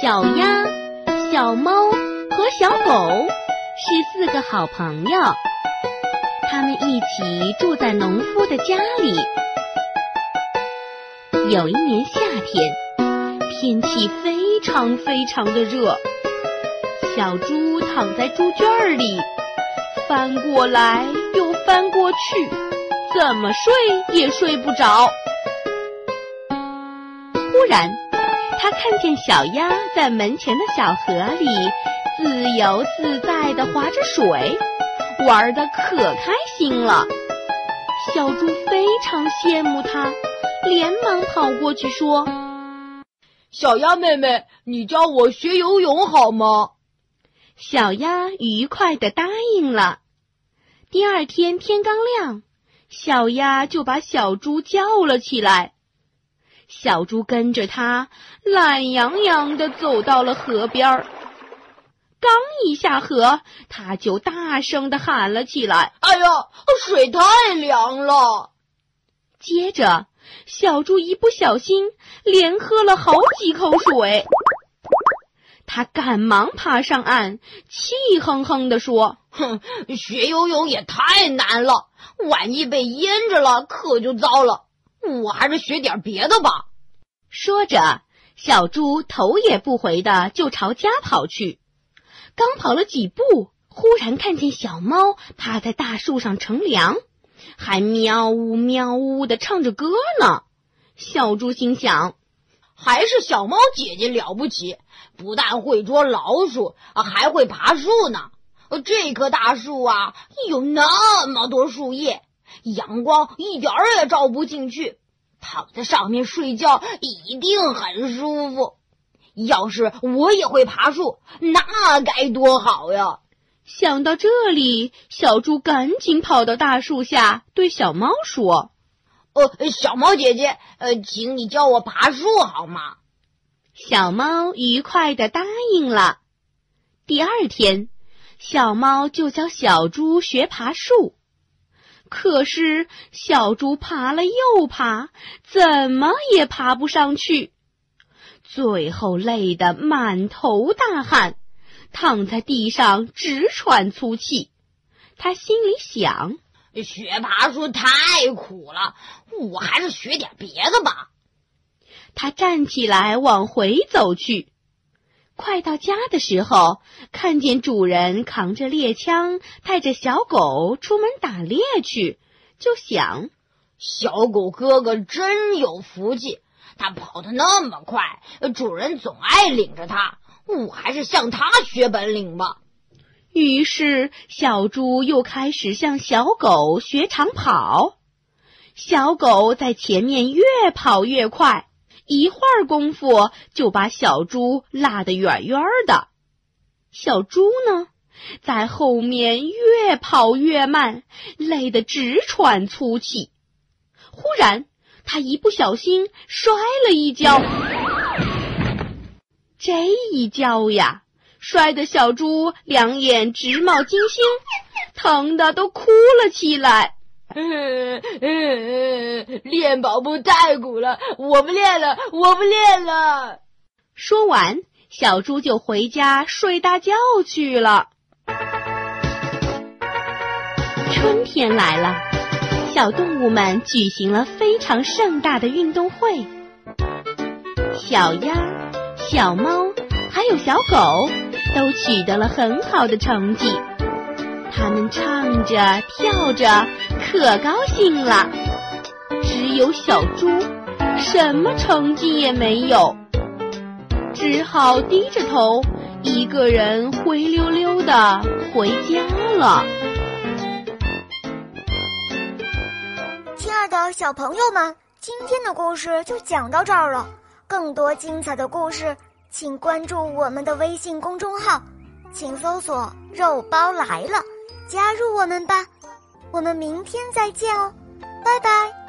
小鸭、小猫和小狗是四个好朋友，他们一起住在农夫的家里。有一年夏天，天气非常非常的热，小猪躺在猪圈里，翻过来又翻过去，怎么睡也睡不着。忽然，他看见小鸭在门前的小河里自由自在地划着水，玩得可开心了。小猪非常羡慕它，连忙跑过去说：“小鸭妹妹，你教我学游泳好吗？”小鸭愉快地答应了。第二天天刚亮，小鸭就把小猪叫了起来。小猪跟着他，懒洋洋地走到了河边儿。刚一下河，他就大声地喊了起来：“哎呀，水太凉了！”接着，小猪一不小心连喝了好几口水。他赶忙爬上岸，气哼哼地说：“哼，学游泳也太难了，万一被淹着了，可就糟了。”我还是学点别的吧。说着，小猪头也不回的就朝家跑去。刚跑了几步，忽然看见小猫趴在大树上乘凉，还喵呜喵呜的唱着歌呢。小猪心想：还是小猫姐姐了不起，不但会捉老鼠，还会爬树呢。这棵大树啊，有那么多树叶。阳光一点儿也照不进去，躺在上面睡觉一定很舒服。要是我也会爬树，那该多好呀！想到这里，小猪赶紧跑到大树下，对小猫说：“呃，小猫姐姐，呃，请你教我爬树好吗？”小猫愉快的答应了。第二天，小猫就教小猪学爬树。可是小猪爬了又爬，怎么也爬不上去，最后累得满头大汗，躺在地上直喘粗气。他心里想：学爬树太苦了，我还是学点别的吧。他站起来往回走去。快到家的时候，看见主人扛着猎枪，带着小狗出门打猎去，就想：小狗哥哥真有福气，他跑得那么快，主人总爱领着他。我还是向他学本领吧。于是，小猪又开始向小狗学长跑。小狗在前面越跑越快。一会儿功夫就把小猪拉得远远的，小猪呢，在后面越跑越慢，累得直喘粗气。忽然，他一不小心摔了一跤，这一跤呀，摔得小猪两眼直冒金星，疼得都哭了起来。嗯嗯嗯，练跑步太苦了，我不练了，我不练了。说完，小猪就回家睡大觉去了。春天来了，小动物们举行了非常盛大的运动会。小鸭、小猫还有小狗都取得了很好的成绩。他们唱着跳着，可高兴了。只有小猪，什么成绩也没有，只好低着头，一个人灰溜溜的回家了。亲爱的小朋友们，今天的故事就讲到这儿了。更多精彩的故事，请关注我们的微信公众号，请搜索“肉包来了”，加入我们吧。我们明天再见哦，拜拜。